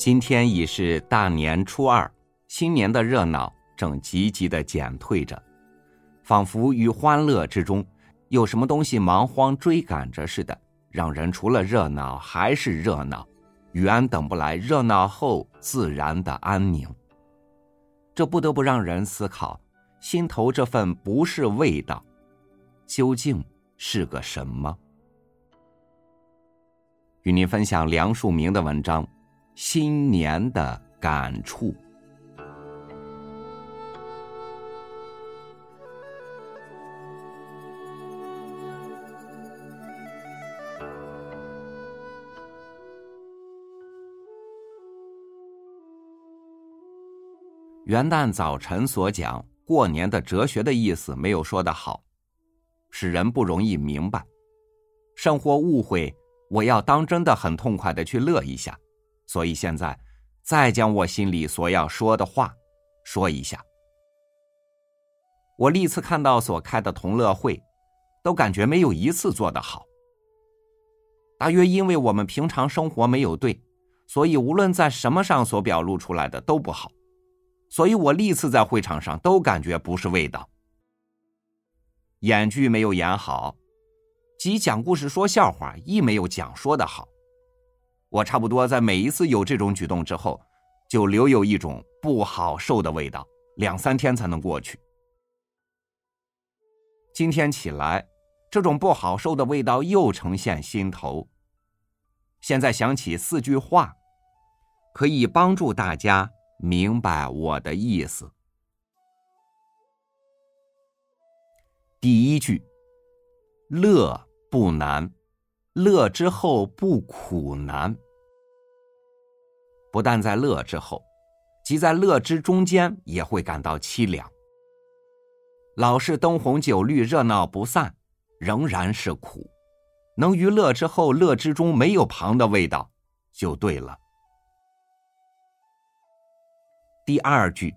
今天已是大年初二，新年的热闹正急急的减退着，仿佛于欢乐之中，有什么东西忙慌追赶着似的，让人除了热闹还是热闹，远等不来热闹后自然的安宁。这不得不让人思考，心头这份不是味道，究竟是个什么？与您分享梁漱溟的文章。新年的感触。元旦早晨所讲过年的哲学的意思没有说得好，使人不容易明白，甚或误会我要当真的很痛快的去乐一下。所以现在，再将我心里所要说的话说一下。我历次看到所开的同乐会，都感觉没有一次做得好。大约因为我们平常生活没有对，所以无论在什么上所表露出来的都不好。所以我历次在会场上都感觉不是味道。演剧没有演好，即讲故事说笑话亦没有讲说的好。我差不多在每一次有这种举动之后，就留有一种不好受的味道，两三天才能过去。今天起来，这种不好受的味道又呈现心头。现在想起四句话，可以帮助大家明白我的意思。第一句，乐不难。乐之后不苦难，不但在乐之后，即在乐之中间也会感到凄凉。老是灯红酒绿、热闹不散，仍然是苦。能于乐之后、乐之中没有旁的味道，就对了。第二句，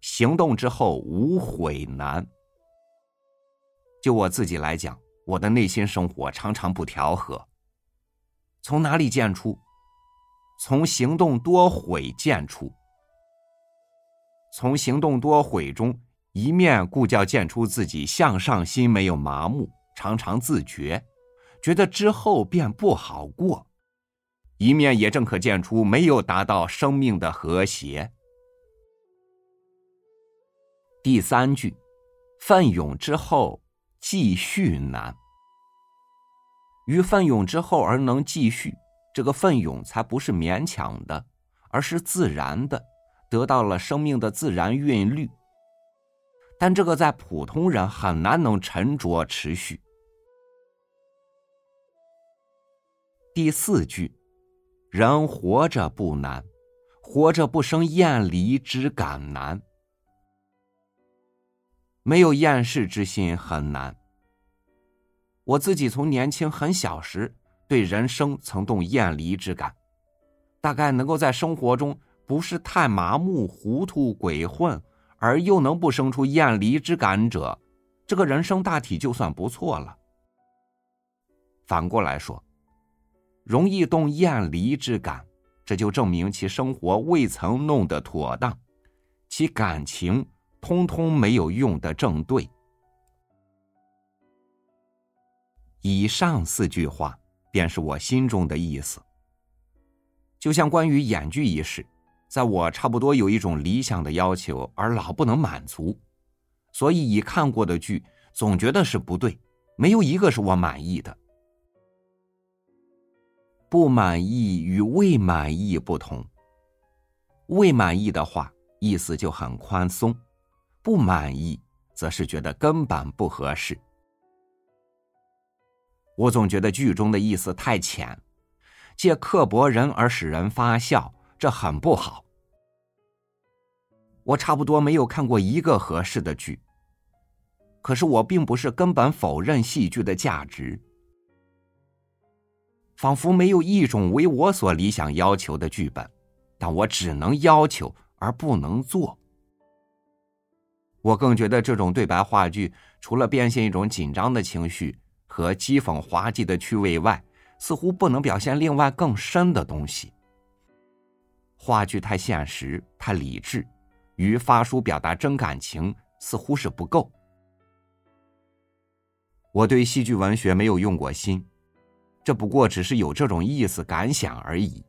行动之后无悔难。就我自己来讲。我的内心生活常常不调和。从哪里见出？从行动多悔见出。从行动多悔中，一面故叫见出自己向上心没有麻木，常常自觉，觉得之后便不好过；一面也正可见出没有达到生命的和谐。第三句，奋勇之后。继续难，于奋勇之后而能继续，这个奋勇才不是勉强的，而是自然的，得到了生命的自然韵律。但这个在普通人很难能沉着持续。第四句，人活着不难，活着不生厌离之感难。没有厌世之心很难。我自己从年轻很小时对人生曾动厌离之感，大概能够在生活中不是太麻木、糊涂、鬼混，而又能不生出厌离之感者，这个人生大体就算不错了。反过来说，容易动厌离之感，这就证明其生活未曾弄得妥当，其感情。通通没有用的正对。以上四句话便是我心中的意思。就像关于演剧一事，在我差不多有一种理想的要求，而老不能满足，所以已看过的剧总觉得是不对，没有一个是我满意的。不满意与未满意不同，未满意的话意思就很宽松。不满意，则是觉得根本不合适。我总觉得剧中的意思太浅，借刻薄人而使人发笑，这很不好。我差不多没有看过一个合适的剧。可是我并不是根本否认戏剧的价值，仿佛没有一种为我所理想要求的剧本，但我只能要求而不能做。我更觉得这种对白话剧，除了变现一种紧张的情绪和讥讽滑稽的趣味外，似乎不能表现另外更深的东西。话剧太现实、太理智，与发书表达真感情似乎是不够。我对戏剧文学没有用过心，这不过只是有这种意思感想而已。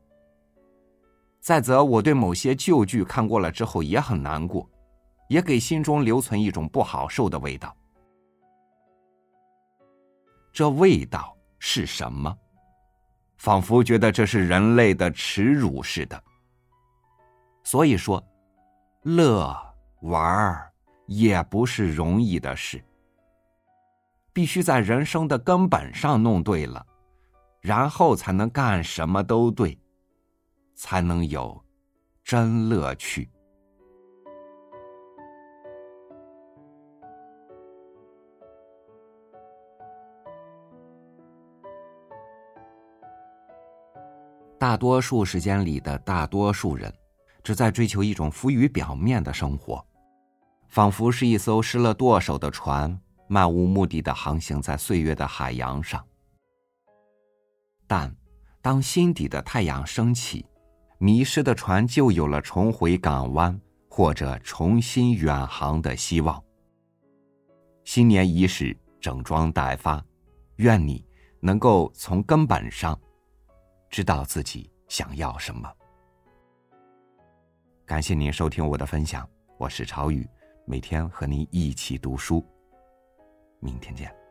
再则，我对某些旧剧看过了之后也很难过，也给心中留存一种不好受的味道。这味道是什么？仿佛觉得这是人类的耻辱似的。所以说，乐玩儿也不是容易的事。必须在人生的根本上弄对了，然后才能干什么都对，才能有真乐趣。大多数时间里的大多数人，只在追求一种浮于表面的生活，仿佛是一艘失了舵手的船。漫无目的的航行在岁月的海洋上，但当心底的太阳升起，迷失的船就有了重回港湾或者重新远航的希望。新年伊始，整装待发，愿你能够从根本上知道自己想要什么。感谢您收听我的分享，我是朝雨，每天和您一起读书。明天见。